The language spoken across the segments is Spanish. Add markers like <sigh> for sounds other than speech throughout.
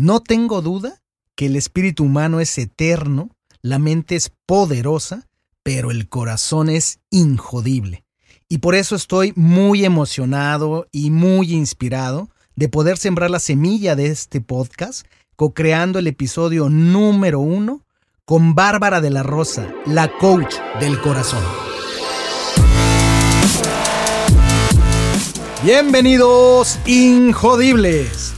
No tengo duda que el espíritu humano es eterno, la mente es poderosa, pero el corazón es injodible. Y por eso estoy muy emocionado y muy inspirado de poder sembrar la semilla de este podcast, co-creando el episodio número uno con Bárbara de la Rosa, la coach del corazón. Bienvenidos, Injodibles.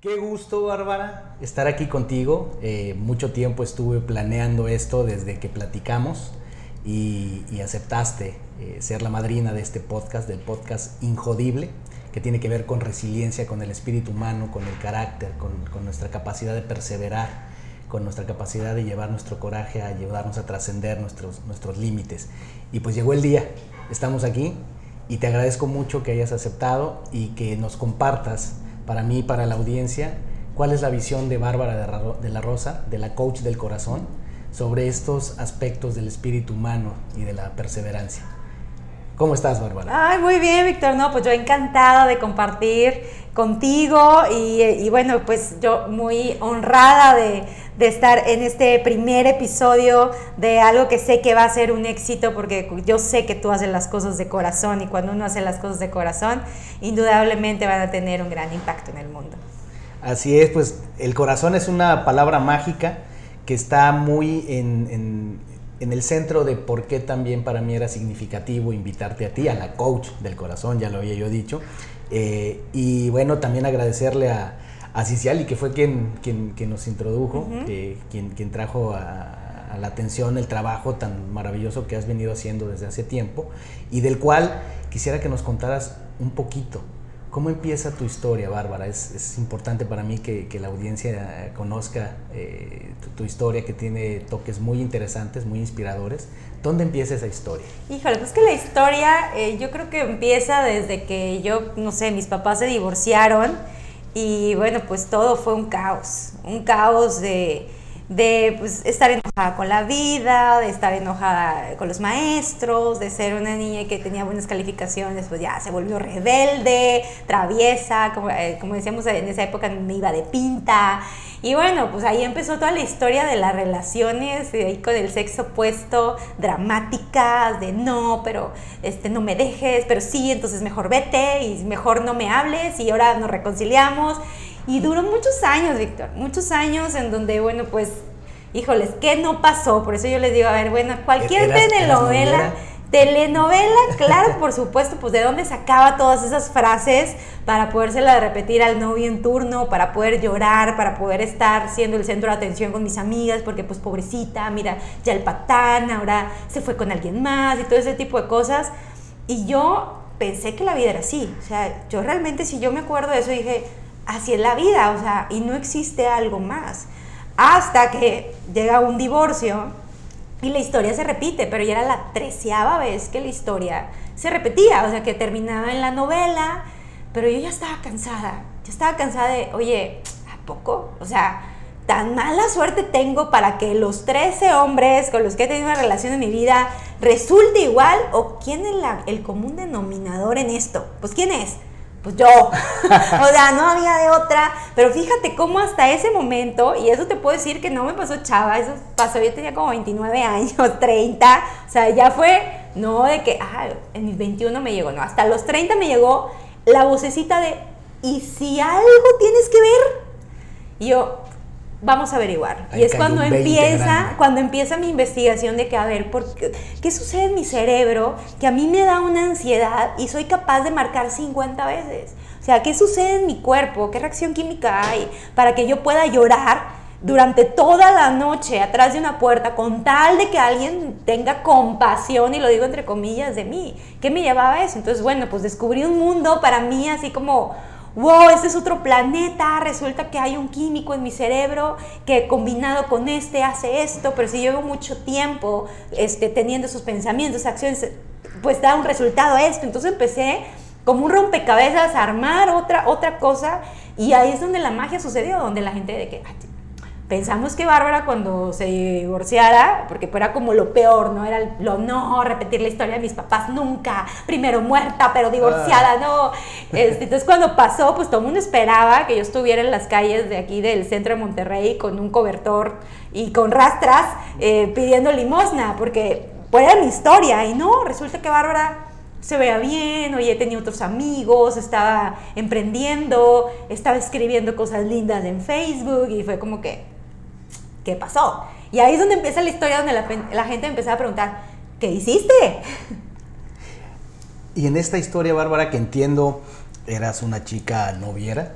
Qué gusto, Bárbara, estar aquí contigo. Eh, mucho tiempo estuve planeando esto desde que platicamos y, aceptaste eh, ser la madrina de este podcast, del podcast Injodible, que tiene que ver con resiliencia, con el espíritu humano, con el carácter, con, nuestra capacidad de perseverar, con nuestra capacidad de llevar nuestro coraje a ayudarnos a trascender nuestros, nuestros límites. Y pues llegó el día, estamos aquí y te agradezco mucho que hayas aceptado y que nos compartas para mí y para la audiencia, cuál es la visión de Bárbara de la Rosa, de la coach del corazón, sobre estos aspectos del espíritu humano y de la perseverancia. ¿Cómo estás, Bárbara? Ay, muy bien, Víctor. No, pues yo encantada de compartir contigo y, bueno, pues yo muy honrada de, de, estar en este primer episodio de algo que sé que va a ser un éxito porque yo sé que tú haces las cosas de corazón y cuando uno hace las cosas de corazón, indudablemente van a tener un gran impacto en el mundo. Así es, pues el corazón es una palabra mágica que está muy en en el centro de por qué también para mí era significativo invitarte a ti, a la coach del corazón, ya lo había yo dicho. Eh, y bueno, también agradecerle a, a Ciciali, que fue quien, quien, nos introdujo, quien, quien, trajo a, a, la atención el trabajo tan maravilloso que has venido haciendo desde hace tiempo y del cual quisiera que nos contaras un poquito. ¿Cómo empieza tu historia, Bárbara? Es, importante para mí que, la audiencia conozca eh, tu, historia, que tiene toques muy interesantes, muy inspiradores. ¿Dónde empieza esa historia? Híjole, pues que la historia eh, yo creo que empieza desde que yo, no sé, mis papás se divorciaron y bueno, pues todo fue un caos, un caos de de pues, estar enojada con la vida, de estar enojada con los maestros, de ser una niña que tenía buenas calificaciones, pues ya se volvió rebelde, traviesa, como, eh, decíamos en esa época me iba de pinta. Y bueno, pues ahí empezó toda la historia de las relaciones, ahí con el sexo opuesto, dramáticas, de no, pero este, no me dejes, pero sí, entonces mejor vete y mejor no me hables y ahora nos reconciliamos. Y duró muchos años, Víctor, muchos años en donde, bueno, pues, híjoles, ¿qué no pasó? Por eso yo les digo, a ver, bueno, cualquier telenovela, telenovela, <laughs> claro, por supuesto, pues de dónde sacaba todas esas frases para podérsela repetir al novio en turno, para poder llorar, para poder estar siendo el centro de atención con mis amigas, porque pues pobrecita, mira, ya el patán, ahora se fue con alguien más y todo ese tipo de cosas. Y yo pensé que la vida era así, o sea, yo realmente si yo me acuerdo de eso dije, así es la vida, o sea, y no existe algo más. Hasta que llega un divorcio y la historia se repite, pero ya era la treceava vez que la historia se repetía, o sea, que terminaba en la novela, pero yo ya estaba cansada, ya estaba cansada de, oye, ¿a poco? O sea, tan mala suerte tengo para que los 13 hombres con los que he tenido una relación en mi vida resulte igual, o quién es el común denominador en esto? Pues ¿quién es? Pues yo. <laughs> o sea, no había de otra. Pero fíjate cómo hasta ese momento, y eso te puedo decir que no me pasó chava, eso pasó, yo tenía como 29 años, <laughs> 30. O sea, ya fue, no de que, ah, en mis 21 me llegó, no, hasta los 30 me llegó la vocecita de, ¿y si algo tienes que ver? Y yo, vamos a averiguar. y es cuando empieza, cuando empieza mi investigación de que, a ver, ¿por qué, qué, sucede en mi cerebro que a mí me da una ansiedad y soy capaz de marcar 50 veces? O sea, ¿qué sucede en mi cuerpo? ¿Qué reacción química hay para que yo pueda llorar durante toda la noche atrás de una puerta con tal de que alguien tenga compasión, y lo digo entre comillas, de mí? ¿Qué me llevaba a eso? Entonces, bueno, pues descubrí un mundo para mí así como wow, este es otro planeta, resulta que hay un químico en mi cerebro que combinado con este hace esto, pero si llevo mucho tiempo este, teniendo esos pensamientos, acciones, pues da un resultado esto. Entonces empecé como un rompecabezas a armar otra, otra cosa y ahí es donde la magia sucedió, donde la gente de que pensamos que Bárbara cuando se divorciara, porque fuera como lo peor, ¿no? Era lo no, repetir la historia de mis papás nunca, primero muerta, pero divorciada, ah. no. Este, entonces cuando pasó, pues todo el mundo esperaba que yo estuviera en las calles de aquí del centro de Monterrey con un cobertor y con rastras eh, pidiendo limosna, porque pues era mi historia, y no, resulta que Bárbara se vea bien, oye, tenía otros amigos, estaba emprendiendo, estaba escribiendo cosas lindas en Facebook y fue como que, ¿qué pasó? Y ahí es donde empieza la historia donde la, gente empezó a preguntar, ¿qué hiciste? Y en esta historia, Bárbara, que entiendo, eras una chica noviera,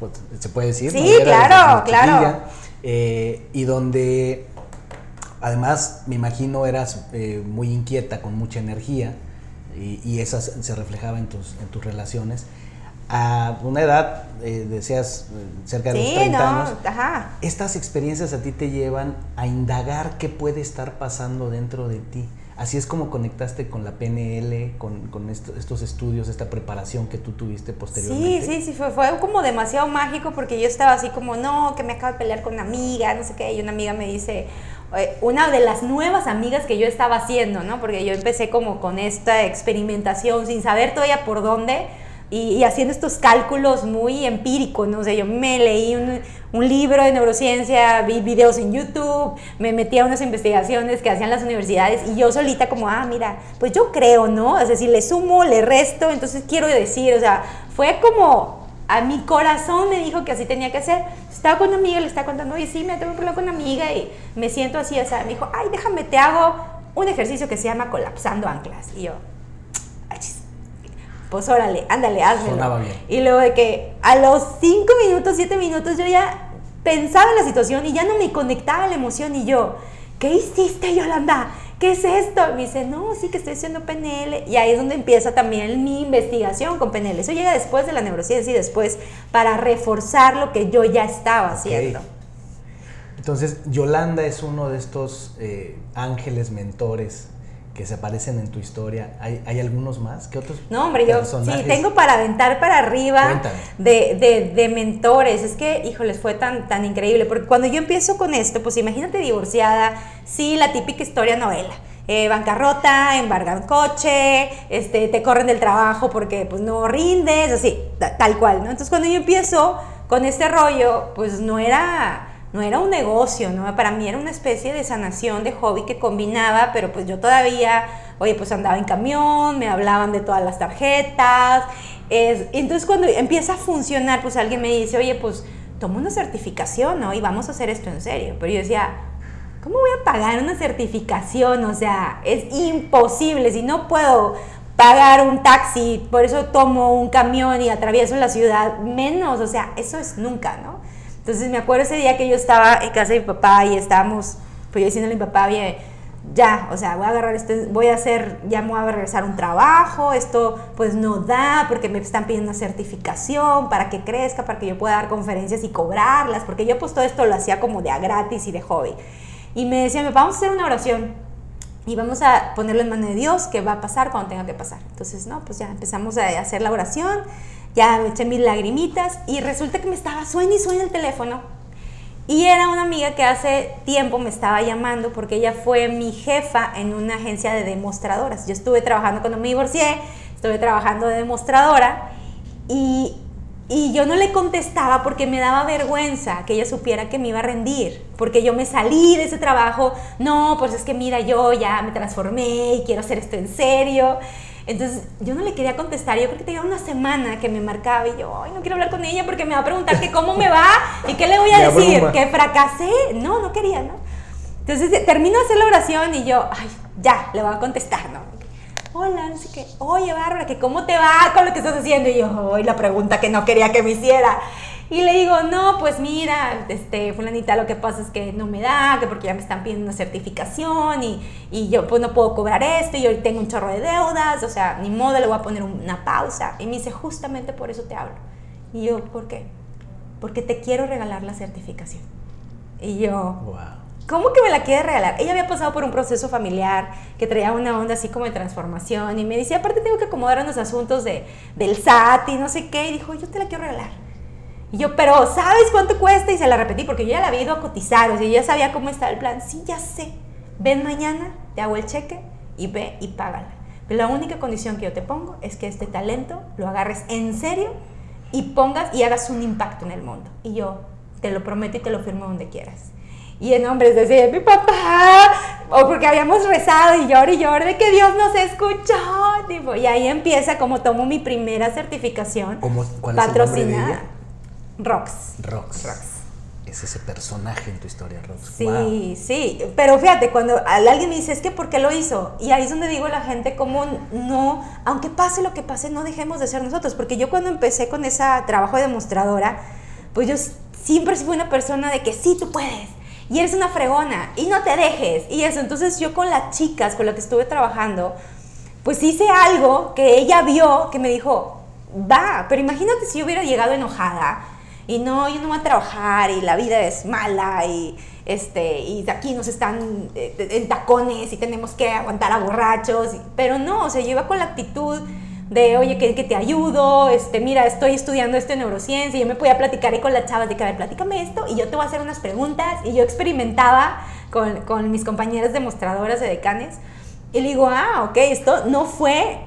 pues, se puede decir. Sí, claro, claro. Eh, y donde además me imagino eras eh, muy inquieta, con mucha energía, y, y esa se reflejaba en tus, en tus relaciones a una edad, eh, decías, cerca de los 30 años, estas experiencias a ti te llevan a indagar qué puede estar pasando dentro de ti. Así es como conectaste con la PNL, con, con estos estudios, esta preparación que tú tuviste posteriormente. Sí, sí, sí, fue, fue como demasiado mágico porque yo estaba así como, no, que me acabo de pelear con una amiga, no sé qué, y una amiga me dice, una de las nuevas amigas que yo estaba haciendo, ¿no? Porque yo empecé como con esta experimentación sin saber todavía por dónde y, haciendo estos cálculos muy empíricos, ¿no? sé, yo me leí un, un, libro de neurociencia, vi videos en YouTube, me metí a unas investigaciones que hacían las universidades y yo solita como, ah, mira, pues yo creo, ¿no? Es decir, le sumo, le resto, entonces quiero decir, o sea, fue como a mi corazón me dijo que así tenía que ser. Estaba con una amiga, le estaba contando, oye, sí, me tengo que hablar con una amiga y me siento así, o sea, me dijo, ay, déjame, te hago un ejercicio que se llama colapsando anclas. Y yo, pues órale, ándale, hazlo. Y luego de que a los cinco minutos, siete minutos, yo ya pensaba en la situación y ya no me conectaba la emoción y yo, ¿qué hiciste, Yolanda? ¿Qué es esto? me dice, no, sí que estoy haciendo PNL. Y ahí es donde empieza también mi investigación con PNL. Eso llega después de la neurociencia y después para reforzar lo que yo ya estaba haciendo. Entonces, Yolanda es uno de estos eh, ángeles mentores que se aparecen en tu historia. ¿Hay, hay algunos más? ¿Qué otros? No, hombre, yo sí, tengo para aventar para arriba de, de, de, mentores. Es que, híjoles, fue tan, tan increíble. Porque cuando yo empiezo con esto, pues imagínate divorciada, sí, la típica historia novela. Eh, bancarrota, embargan coche, este, te corren del trabajo porque pues no rindes, así, tal cual, ¿no? Entonces cuando yo empiezo con este rollo, pues no era no era un negocio, ¿no? Para mí era una especie de sanación, de hobby que combinaba, pero pues yo todavía, oye, pues andaba en camión, me hablaban de todas las tarjetas. Es, entonces cuando empieza a funcionar, pues alguien me dice, oye, pues toma una certificación, ¿no? Y vamos a hacer esto en serio. Pero yo decía, ¿cómo voy a pagar una certificación? O sea, es imposible, si no puedo pagar un taxi, por eso tomo un camión y atravieso la ciudad, menos, o sea, eso es nunca, ¿no? Entonces me acuerdo ese día que yo estaba en casa de mi papá y estábamos, pues yo diciéndole a mi papá, bien, ya, o sea, voy a agarrar este, voy a hacer, ya me voy a regresar un trabajo, esto pues no da porque me están pidiendo una certificación para que crezca, para que yo pueda dar conferencias y cobrarlas, porque yo pues todo esto lo hacía como de a gratis y de hobby. Y me decía, vamos a hacer una oración y vamos a ponerlo en manos de Dios, que va a pasar cuando tenga que pasar. Entonces, no, pues ya empezamos a hacer la oración ya me eché mis lagrimitas y resulta que me estaba sueño y sueño el teléfono. Y era una amiga que hace tiempo me estaba llamando porque ella fue mi jefa en una agencia de demostradoras. Yo estuve trabajando cuando me divorcié, estuve trabajando de demostradora y, y yo no le contestaba porque me daba vergüenza que ella supiera que me iba a rendir, porque yo me salí de ese trabajo, no, pues es que mira, yo ya me transformé y quiero hacer esto en serio. Entonces yo no le quería contestar, yo creo que tenía una semana que me marcaba y yo, ay, no quiero hablar con ella porque me va a preguntar que cómo me va y qué le voy a <laughs> decir, que fracasé. No, no quería, ¿no? Entonces termino de hacer la oración y yo, ay, ya, le voy a contestar, ¿no? Hola, no sé qué, oye Bárbara, que cómo te va con lo que estás haciendo. Y yo, ay, la pregunta que no quería que me hiciera. Y le digo, no, pues mira, este, fulanita, lo que pasa es que no me da, que porque ya me están pidiendo una certificación y, y yo pues no puedo cobrar esto y yo tengo un chorro de deudas, o sea, ni modo, le voy a poner una pausa. Y me dice, justamente por eso te hablo. Y yo, ¿por qué? Porque te quiero regalar la certificación. Y yo, ¿cómo que me la quiere regalar? Ella había pasado por un proceso familiar que traía una onda así como de transformación y me decía, aparte tengo que acomodar unos asuntos de, del SAT y no sé qué. Y dijo, yo te la quiero regalar. Y yo, pero ¿sabes cuánto cuesta? Y se la repetí porque yo ya la había ido a cotizar, o sea, yo ya sabía cómo estaba el plan. Sí, ya sé. Ven mañana, te hago el cheque y ve y págala. Pero la única condición que yo te pongo es que este talento lo agarres en serio y pongas y hagas un impacto en el mundo. Y yo te lo prometo y te lo firmo donde quieras. Y en hombres decía, mi papá, o porque habíamos rezado y lloré y lloré de que Dios nos escuchó. Tipo, y ahí empieza como tomo mi primera certificación ¿Cuál patrocinada. Rox. Rox. Rox es ese personaje en tu historia, Rox. Sí, sí, pero fíjate, cuando alguien me dice, es que ¿por qué lo hizo? Y ahí es donde digo a la gente, como no, aunque pase lo que pase, no dejemos de ser nosotros, porque yo cuando empecé con ese trabajo de demostradora, pues yo siempre fui una persona de que sí, tú puedes, y eres una fregona, y no te dejes, y eso, entonces yo con las chicas con las que estuve trabajando, pues hice algo que ella vio, que me dijo, va, pero imagínate si yo hubiera llegado enojada, y no, yo no voy a trabajar y la vida es mala y, este, y aquí nos están eh, en tacones y tenemos que aguantar a borrachos, pero no, o sea, iba con la actitud de, oye, que, que, te ayudo, este, mira, estoy estudiando esto en neurociencia, y yo me podía platicar ahí con las chavas de que, a ver, platícame esto, y yo te voy a hacer unas preguntas, y yo experimentaba con, con mis compañeras demostradoras de decanes, y le digo, ah, ok, esto no fue,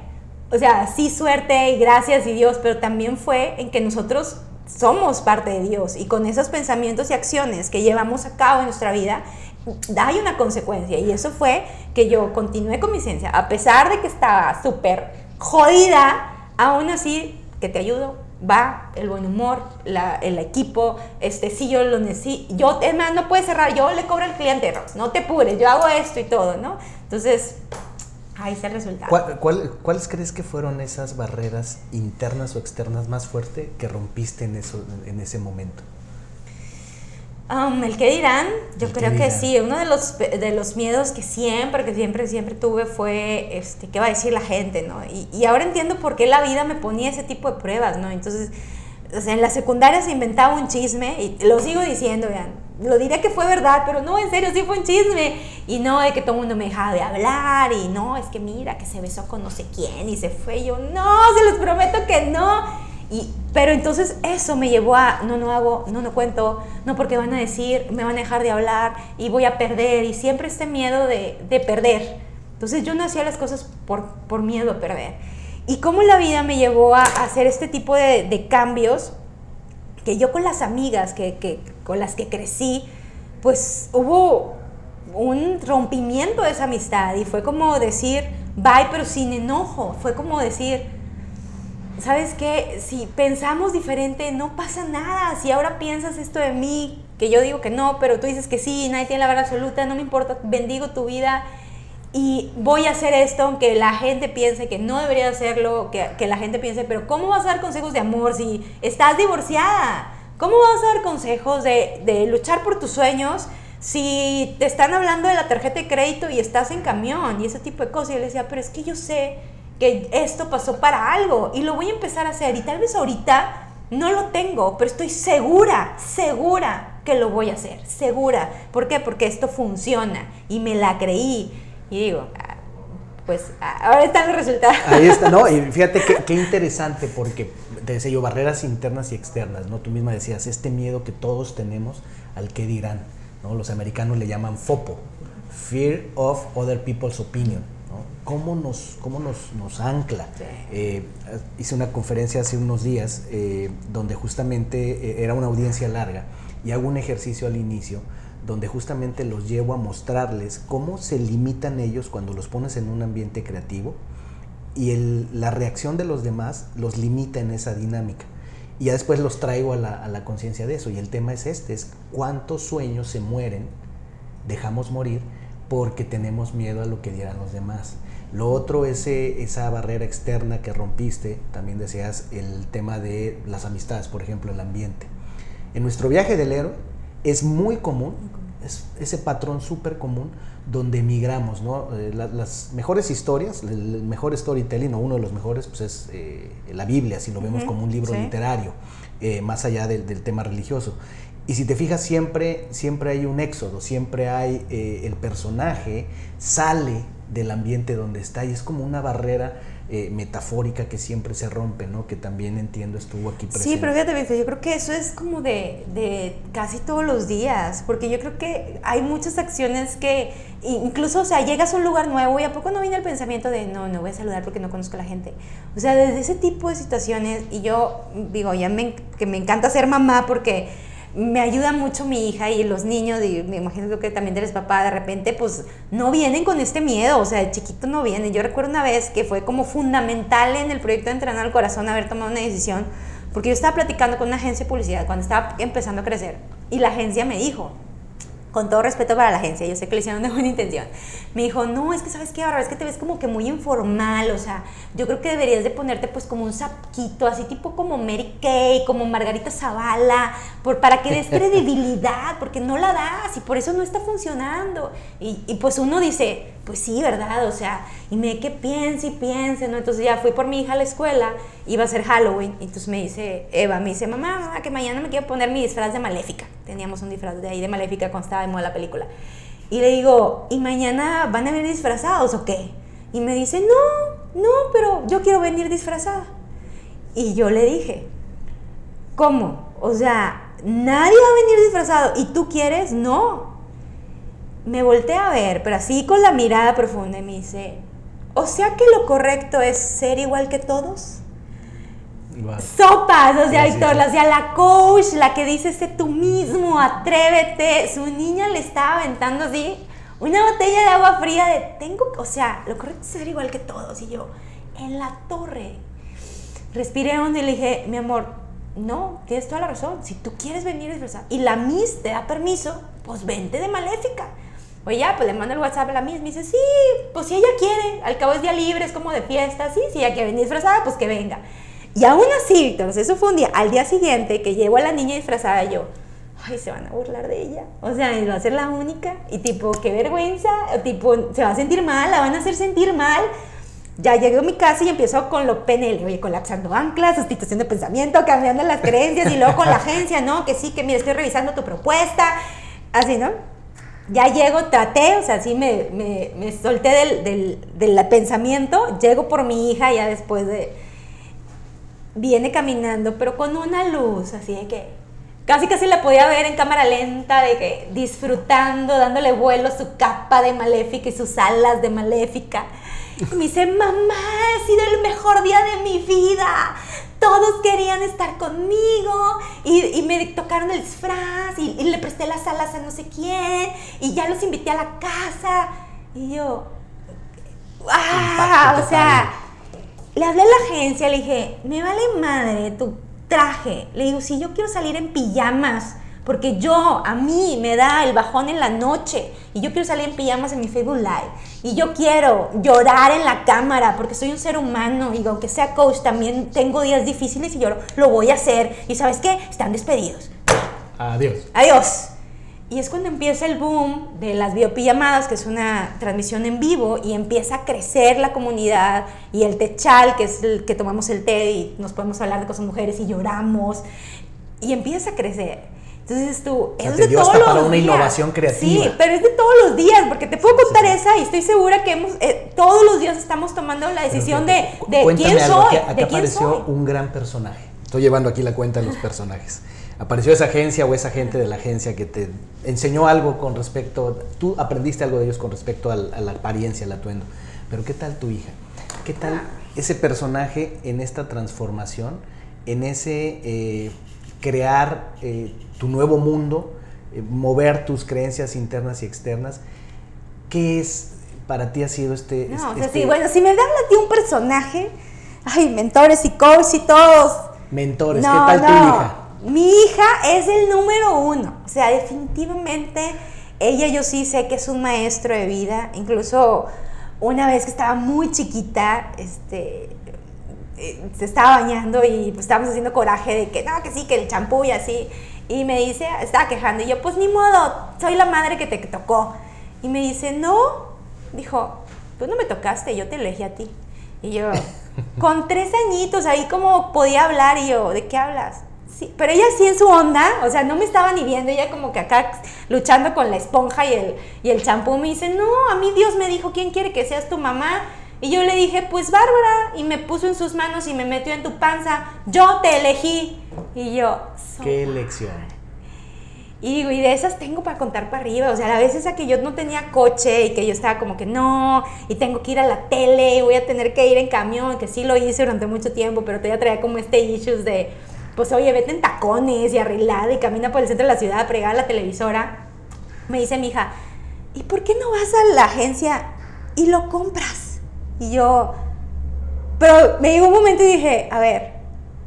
o sea, sí suerte y gracias y Dios, pero también fue en que nosotros somos parte de Dios y con esos pensamientos y acciones que llevamos a cabo en nuestra vida, hay una consecuencia y eso fue que yo continué con mi ciencia, a pesar de que estaba súper jodida, aún así que te ayudo, va el buen humor, el equipo, este, si yo lo necesito, yo, es más, no puedes cerrar, yo le cobro al cliente, no te pures, yo hago esto y todo, ¿no? Entonces, Ahí está el resultado. ¿Cuáles crees que fueron esas barreras internas o externas más fuertes que rompiste en, eso, en ese momento? Um, el que dirán, yo creo que sí, uno de los, de los miedos que siempre, que siempre, siempre tuve fue, este, ¿qué va a decir la gente, no? Y, y ahora entiendo por qué la vida me ponía ese tipo de pruebas, ¿no? Entonces, o sea, en la secundaria se inventaba un chisme, y lo sigo diciendo, vean, lo diré que fue verdad, pero no, en serio, sí fue un chisme. Y no, de que todo el mundo me dejaba de hablar, y no, es que mira, que se besó con no sé quién, y se fue. Yo, no, se los prometo que no. Y, pero entonces eso me llevó a, no, no hago, no, no cuento, no porque van a decir, me van a dejar de hablar, y voy a perder, y siempre este miedo de, de perder. Entonces yo no hacía las cosas por, por miedo a perder. Y cómo la vida me llevó a, hacer este tipo de, cambios, que yo con las amigas que, que, con las que crecí, pues hubo un rompimiento de esa amistad y fue como decir, bye, pero sin enojo, fue como decir, ¿sabes qué? Si pensamos diferente, no pasa nada, si ahora piensas esto de mí, que yo digo que no, pero tú dices que sí, nadie tiene la verdad absoluta, no me importa, bendigo tu vida y voy a hacer esto aunque la gente piense que no debería hacerlo, que, que, la gente piense, pero ¿cómo vas a dar consejos de amor si estás divorciada? ¿Cómo vas a dar consejos de, de luchar por tus sueños si te están hablando de la tarjeta de crédito y estás en camión y ese tipo de cosas? Y yo le decía, pero es que yo sé que esto pasó para algo y lo voy a empezar a hacer y tal vez ahorita no lo tengo, pero estoy segura, segura que lo voy a hacer, segura. ¿Por qué? Porque esto funciona y me la creí y digo, pues ah, ahora están los resultados. Ahí está, ¿no? <laughs> Y fíjate qué, interesante, porque te decía yo, barreras internas y externas, ¿no? Tú misma decías, este miedo que todos tenemos al que dirán, ¿no? Los americanos le llaman FOPO, Fear of Other People's Opinion, ¿no? ¿Cómo nos, cómo nos, nos ancla? Eh, hice una conferencia hace unos días eh, donde justamente eh, era una audiencia larga y hago un ejercicio al inicio donde justamente los llevo a mostrarles cómo se limitan ellos cuando los pones en un ambiente creativo y la reacción de los demás los limita en esa dinámica. Y ya después los traigo a la, conciencia de eso. Y el tema es este, es cuántos sueños se mueren, dejamos morir, porque tenemos miedo a lo que dirán los demás. Lo otro es esa barrera externa que rompiste, también decías el tema de las amistades, por ejemplo, el ambiente. En nuestro viaje del héroe es muy común es ese patrón súper común donde emigramos, ¿no? Eh, las mejores historias, el, mejor storytelling o uno de los mejores, pues es eh, la Biblia, si lo vemos como un libro literario, eh, más allá del, del, tema religioso. Y si te fijas, siempre, siempre hay un éxodo, siempre hay el personaje, sale del ambiente donde está y es como una barrera eh, metafórica que siempre se rompe, ¿no? Que también entiendo estuvo aquí presente. Sí, pero fíjate, yo creo que eso es como de, de, casi todos los días, porque yo creo que hay muchas acciones que incluso, o sea, llegas a un lugar nuevo y a poco no viene el pensamiento de, no, no voy a saludar porque no conozco a la gente. O sea, desde ese tipo de situaciones, y yo digo, ya me, que me encanta ser mamá porque me ayuda mucho mi hija y los niños, y me imagino que también eres papá, de repente, pues no vienen con este miedo, o sea, el chiquito no viene. Yo recuerdo una vez que fue como fundamental en el proyecto de Entrenar al Corazón haber tomado una decisión, porque yo estaba platicando con una agencia de publicidad cuando estaba empezando a crecer, y la agencia me dijo, con todo respeto para la agencia, yo sé que lo hicieron de buena intención, me dijo, no, es que sabes qué, ahora es que te ves como que muy informal, o sea, yo creo que deberías de ponerte pues como un saquito, así tipo como Mary Kay, como Margarita Zavala, por, para que des <laughs> credibilidad, porque no la das y por eso no está funcionando. Y, y pues uno dice, pues sí, ¿verdad? O sea, y me que piense y piense, ¿no? Entonces ya fui por mi hija a la escuela, iba a ser Halloween, y entonces me dice, Eva, me dice, mamá, mamá, que mañana me quiero poner mi disfraz de Maléfica. Teníamos un disfraz de ahí de Maléfica cuando estaba de moda la película. Y le digo, ¿y mañana van a venir disfrazados o qué? Y me dice, no, no, pero yo quiero venir disfrazada. Y yo le dije, ¿cómo? O sea, nadie va a venir disfrazado y tú quieres, no me volteé a ver, pero así con la mirada profunda y me dice, o sea que lo correcto es ser igual que todos. Sopas, o sea, Víctor, o sea, la coach, la que dice, sé tú mismo, atrévete. Su niña le estaba aventando así una botella de agua fría de, tengo, o sea, lo correcto es ser igual que todos. Y yo, en la torre. Respiré hondo y le dije, mi amor, no, tienes toda la razón. Si tú quieres venir a y la Miss te da permiso, pues vente de maléfica. Oye, ya, pues le mando el WhatsApp a la misma y dice, sí, pues si ella quiere, al cabo es día libre, es como de fiesta, sí, si ella quiere venir disfrazada, pues que venga. Y aún así, entonces eso fue un día, al día siguiente que llevo a la niña disfrazada, yo, ay, se van a burlar de ella. O sea, va a ser la única. Y tipo, qué vergüenza, tipo, se va a sentir mal, la van a hacer sentir mal. Ya llego a mi casa y empiezo con lo PNL, oye, colapsando anclas, sustitución de pensamiento, cambiando las creencias y luego con la agencia, ¿no? Que sí, que mira, estoy revisando tu propuesta, así, ¿no? ya llego, traté, o sea, sí me, me, solté del, del, pensamiento, llego por mi hija ya después de... Viene caminando, pero con una luz, así de que casi casi la podía ver en cámara lenta, de que disfrutando, dándole vuelo a su capa de maléfica y sus alas de maléfica. Y me dice, mamá, ha sido el mejor día de mi vida todos querían estar conmigo y, me tocaron el disfraz y, le presté las alas a no sé quién y ya los invité a la casa y yo, ¡ah! O sea, le hablé a la agencia, le dije, me vale madre tu traje. Le digo, si yo quiero salir en pijamas, porque yo, a mí me da el bajón en la noche y yo quiero salir en pijamas en mi Facebook Live y yo quiero llorar en la cámara porque soy un ser humano y aunque sea coach también tengo días difíciles y yo lo, voy a hacer y sabes qué, están despedidos. Adiós. Adiós. Y es cuando empieza el boom de las biopijamadas, que es una transmisión en vivo, y empieza a crecer la comunidad, y el techal, que es el que tomamos el té y nos podemos hablar de cosas mujeres y lloramos, y empieza a crecer. Entonces tú, es de todos los para una innovación creativa. Sí, pero es de todos los días, porque te puedo contar esa y estoy segura que hemos, eh, todos los días estamos tomando la decisión de, de quién soy. Aquí, apareció un gran personaje. Estoy llevando aquí la cuenta de los personajes. Apareció esa agencia o esa gente de la agencia que te enseñó algo con respecto, tú aprendiste algo de ellos con respecto a la apariencia, al atuendo. Pero ¿qué tal tu hija? ¿Qué tal ese personaje en esta transformación, en ese eh, crear eh, tu nuevo mundo, eh, mover tus creencias internas y externas. ¿Qué es para ti ha sido este... No, o sea, este sí, bueno, si me a ti un personaje, ay, mentores y coaches y todos. Mentores, ¿qué tal tu hija? Mi hija es el número uno, o sea, definitivamente ella yo sí sé que es un maestro de vida, incluso una vez que estaba muy chiquita, este, eh, se estaba bañando y pues estábamos haciendo coraje de que no, que sí, que el champú y así. Y me dice, estaba quejando. Y yo, pues ni modo, soy la madre que te tocó. Y me dice, no. Dijo, pues no me tocaste, yo te elegí a ti. Y yo, <laughs> con tres añitos, ahí como podía hablar. Y yo, ¿de qué hablas? Sí, pero ella sí en su onda, o sea, no me estaba ni viendo, ella como que acá luchando con la esponja y el, y el champú me dice, no, a mí Dios me dijo, ¿quién quiere que seas tu mamá? Y yo le dije, pues Bárbara, y me puso en sus manos y me metió en tu panza, yo te elegí. Y yo, qué elección. Y y de esas tengo para contar para arriba, o sea, a veces a que yo no tenía coche y que yo estaba como que no, y tengo que ir a la tele, y voy a tener que ir en camión, que sí lo hice durante mucho tiempo, pero todavía traía como este issues de pues oye, vete en tacones y arreglada y camina por el centro de la ciudad a pregar a la televisora. Me dice mi hija, ¿y por qué no vas a la agencia y lo compras? Y yo, pero me llegó un momento y dije, a ver,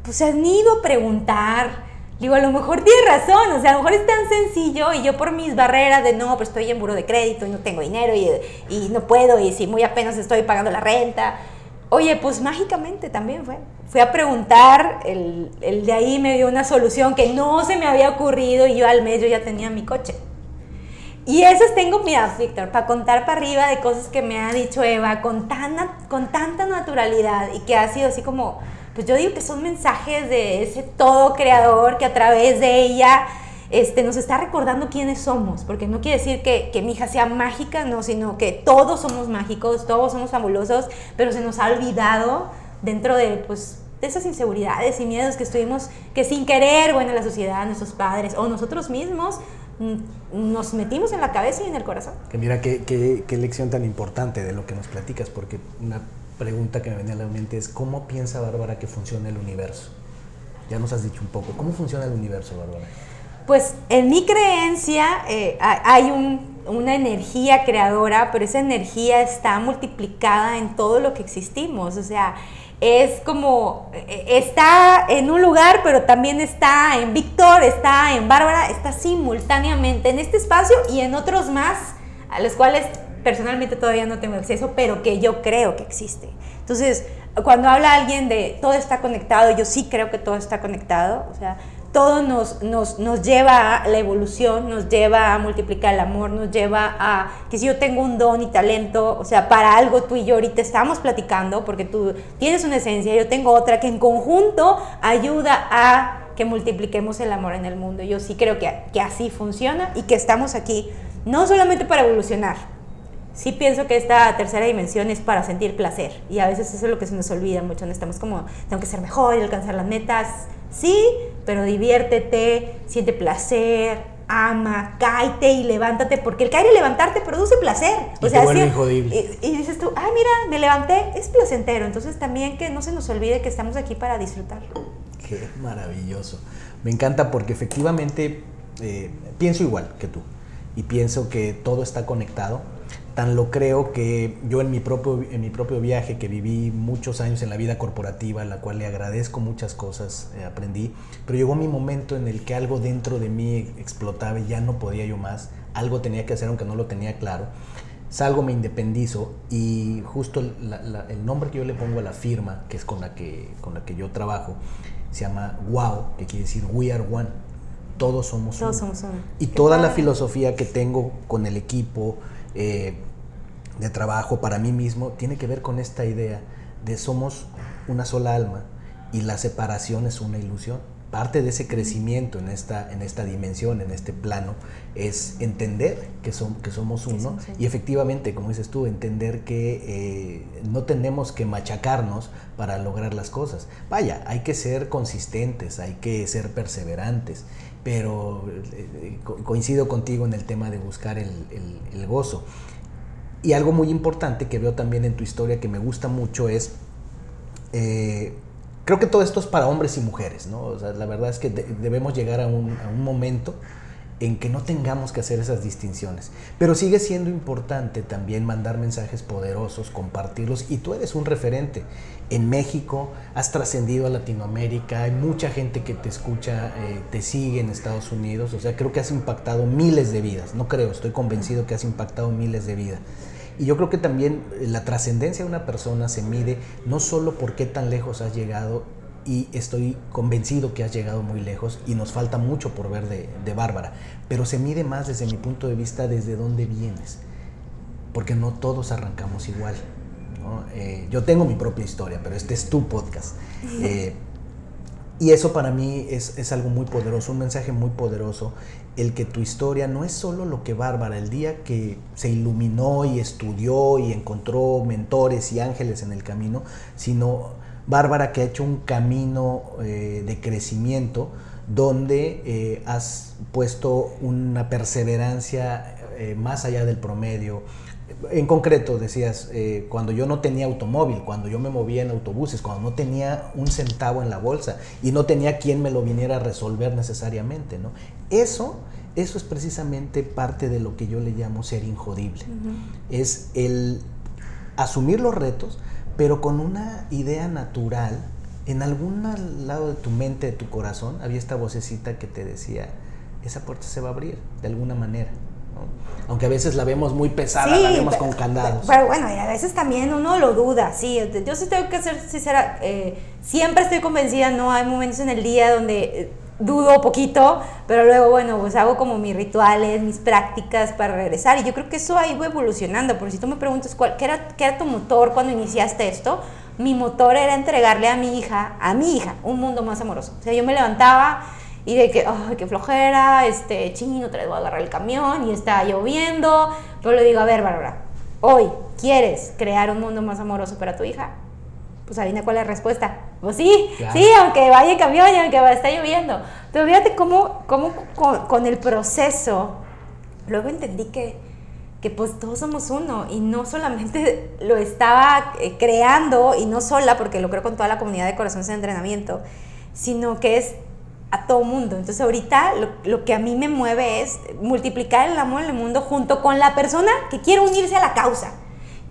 pues has ido a preguntar. Digo, a lo mejor tiene razón, o sea, a lo mejor es tan sencillo y yo por mis barreras de no, pues estoy en buro de crédito y no tengo dinero y, y no puedo y si muy apenas estoy pagando la renta. Oye, pues mágicamente también fue fui a preguntar, el, el, de ahí me dio una solución que no se me había ocurrido y yo al mes yo ya tenía mi coche. Y esas tengo, mira, Víctor, para contar para arriba de cosas que me ha dicho Eva con, tan, con tanta naturalidad y que ha sido así como, pues yo digo que son mensajes de ese todo creador que a través de ella este, nos está recordando quiénes somos, porque no quiere decir que, que mi hija sea mágica, no, sino que todos somos mágicos, todos somos fabulosos, pero se nos ha olvidado dentro de, pues, de esas inseguridades y miedos que estuvimos, que sin querer, bueno, la sociedad, nuestros padres o nosotros mismos, mm, nos metimos en la cabeza y en el corazón. Que mira, qué, qué, qué lección tan importante de lo que nos platicas, porque una pregunta que me venía a la mente es, ¿cómo piensa Bárbara que funciona el universo? Ya nos has dicho un poco, ¿cómo funciona el universo, Bárbara? Pues en mi creencia eh, hay un, una energía creadora, pero esa energía está multiplicada en todo lo que existimos. O sea, es como, eh, está en un lugar, pero también está en Víctor, está en Bárbara, está simultáneamente en este espacio y en otros más, a los cuales personalmente todavía no tengo acceso, pero que yo creo que existe. Entonces, cuando habla alguien de todo está conectado, yo sí creo que todo está conectado, o sea, todo nos, nos, nos, lleva a la evolución, nos lleva a multiplicar el amor, nos lleva a que si yo tengo un don y talento, o sea, para algo tú y yo ahorita estamos platicando, porque tú tienes una esencia, yo tengo otra, que en conjunto ayuda a que multipliquemos el amor en el mundo. Yo sí creo que, que así funciona y que estamos aquí, no solamente para evolucionar, sí pienso que esta tercera dimensión es para sentir placer y a veces eso es lo que se nos olvida mucho, no estamos como, tengo que ser mejor y alcanzar las metas, sí, pero diviértete, siente placer, ama, cáete y levántate, porque el caer y levantarte produce placer. O sea, sí, y, y, dices tú, ay, mira, me levanté, es placentero. Entonces también que no se nos olvide que estamos aquí para disfrutar. Qué maravilloso. Me encanta porque efectivamente eh, pienso igual que tú y pienso que todo está conectado Tan lo creo que yo en mi, propio, en mi propio viaje, que viví muchos años en la vida corporativa, la cual le agradezco muchas cosas, eh, aprendí, pero llegó mi momento en el que algo dentro de mí explotaba y ya no podía yo más, algo tenía que hacer aunque no lo tenía claro. Salgo, me independizo y justo el nombre que yo le pongo a la firma, que es con la que, con la que yo trabajo, se llama WOW, que quiere decir We Are One. Todos somos Todos Somos uno. Y toda la filosofía que tengo con el equipo, eh, de trabajo para mí mismo tiene que ver con esta idea de somos una sola alma y la separación es una ilusión. Parte de ese crecimiento en esta, en esta dimensión, en este plano, es entender que, son, que somos uno y efectivamente, como dices tú, entender que eh, no tenemos que machacarnos para lograr las cosas. Vaya, hay que ser consistentes, hay que ser perseverantes, pero eh, coincido contigo en el tema de buscar el, el gozo. Y algo muy importante que veo también en tu historia que me gusta mucho es, eh, creo que todo esto es para hombres y mujeres, ¿no? O sea, la verdad es que debemos llegar a un, a un, momento en que no tengamos que hacer esas distinciones. Pero sigue siendo importante también mandar mensajes poderosos, compartirlos, y tú eres un referente. En México has trascendido a Latinoamérica, hay mucha gente que te escucha, eh, te sigue en Estados Unidos, o sea, creo que has impactado miles de vidas, no creo, estoy convencido que has impactado miles de vidas. Y yo creo que también la trascendencia de una persona se mide no solo por qué tan lejos has llegado y estoy convencido que has llegado muy lejos y nos falta mucho por ver de, Bárbara, pero se mide más desde mi punto de vista desde dónde vienes, porque no todos arrancamos igual. Eh, yo tengo mi propia historia, pero este es tu podcast. Eh, y eso para mí es, es, algo muy poderoso, un mensaje muy poderoso, el que tu historia no es solo lo que Bárbara, el día que se iluminó y estudió y encontró mentores y ángeles en el camino, sino Bárbara que ha hecho un camino eh, de crecimiento donde eh, has puesto una perseverancia eh, más allá del promedio. En concreto, decías, cuando yo no tenía automóvil, cuando yo me movía en autobuses, cuando no tenía un centavo en la bolsa y no tenía quien me lo viniera a resolver necesariamente, ¿no? Eso, eso es precisamente parte de lo que yo le llamo ser injodible. Es el asumir los retos, pero con una idea natural, en algún lado de tu mente, de tu corazón, había esta vocecita que te decía, esa puerta se va a abrir de alguna manera. Aunque a veces la vemos muy pesada, la vemos con candados. Pero bueno, a veces también uno lo duda, sí. Yo sí tengo que ser sincera, eh, siempre estoy convencida, no hay momentos en el día donde eh, dudo poquito, pero luego, bueno, pues hago como mis rituales, mis prácticas para regresar. Y yo creo que eso ahí va evolucionando. Por si tú me preguntas, ¿cuál, qué, era, ¿qué era tu motor cuando iniciaste esto? Mi motor era entregarle a mi hija, a mi hija, un mundo más amoroso. O sea, yo me levantaba y de que, ay, qué flojera, este, chino, vez voy a agarrar el camión y está lloviendo. Pero le digo, a ver, Bárbara, hoy, ¿quieres crear un mundo más amoroso para tu hija? Pues adivina cuál es la respuesta. Pues sí, sí, aunque vaya en camión y aunque esté lloviendo. Pero fíjate cómo, cómo con, el proceso, luego entendí que, que pues todos somos uno y no solamente <laughs> lo estaba eh, creando y no sola, porque lo creo con toda la comunidad de corazones de entrenamiento, sino que es a todo mundo. Entonces ahorita lo, lo, que a mí me mueve es multiplicar el amor en el mundo junto con la persona que quiere unirse a la causa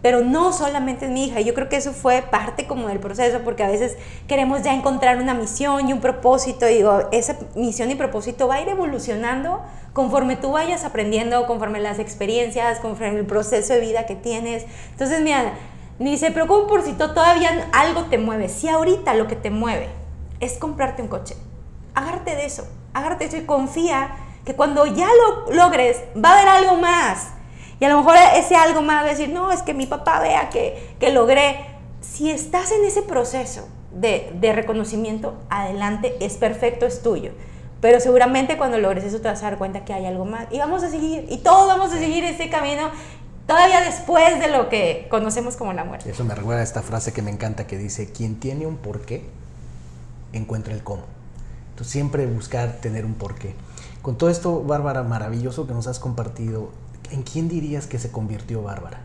pero no solamente es mi hija. Yo creo que eso fue parte como del proceso, porque a veces queremos ya encontrar una misión y un propósito. Y digo, esa misión y propósito va a ir evolucionando conforme tú vayas aprendiendo, conforme las experiencias, conforme el proceso de vida que tienes. Entonces, mira, ni se preocupen por si todavía algo te mueve. Si ahorita lo que te mueve es comprarte un coche, agárrate de eso, agárrate de eso y confía que cuando ya lo logres va a haber algo más y a lo mejor ese algo más a decir, no, es que mi papá vea que, que logré. Si estás en ese proceso de, de, reconocimiento, adelante, es perfecto, es tuyo. Pero seguramente cuando logres eso te vas a dar cuenta que hay algo más. Y vamos a seguir, y todos vamos a seguir ese camino todavía después de lo que conocemos como la muerte. Eso me recuerda a esta frase que me encanta que dice, quien tiene un porqué, encuentra el cómo. Entonces siempre buscar tener un porqué. Con todo esto, Bárbara, maravilloso que nos has compartido, ¿en quién dirías que se convirtió Bárbara?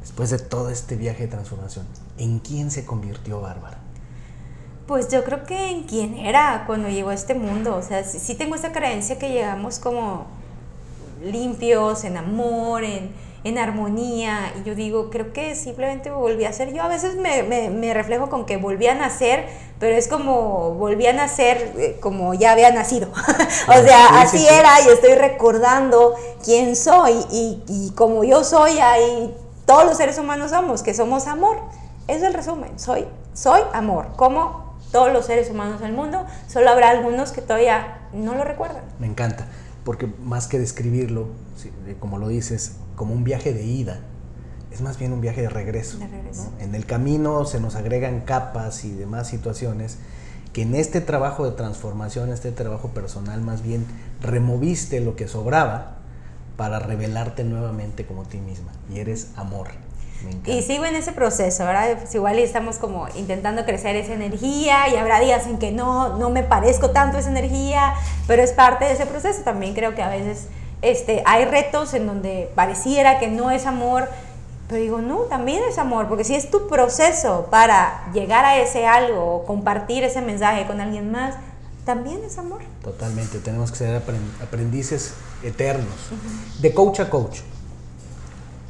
Después de todo este viaje de transformación, ¿en quién se convirtió Bárbara? Pues yo creo que en quién era cuando llegó a este mundo. O sea, sí, tengo esa creencia que llegamos como limpios, en amor, en, en armonía. Y yo digo, creo que simplemente volví a ser yo. A veces me, me, reflejo con que volví a nacer, pero es como volví a nacer eh, como ya había nacido. <laughs> o sea, así era y estoy recordando quién soy y, y como yo soy, ahí todos los seres humanos somos, que somos amor. Es el resumen, soy, soy amor, como todos los seres humanos del mundo, solo habrá algunos que todavía no lo recuerdan. Me encanta, porque más que describirlo, como lo dices, como un viaje de ida, es más bien un viaje de regreso. En el camino se nos agregan capas y demás situaciones que en este trabajo de transformación, este trabajo personal, más bien removiste lo que sobraba para revelarte nuevamente como ti misma. Y eres amor. y sigo en ese proceso, ¿verdad? Pues igual estamos como intentando crecer esa energía y habrá días en que no, no me parezco tanto esa energía, pero es parte de ese proceso. También creo que a veces este, hay retos en donde pareciera que no es amor, pero digo, no, también es amor, porque si es tu proceso para llegar a ese algo o compartir ese mensaje con alguien más, también es amor. Totalmente, tenemos que ser aprendices eternos, de coach a coach,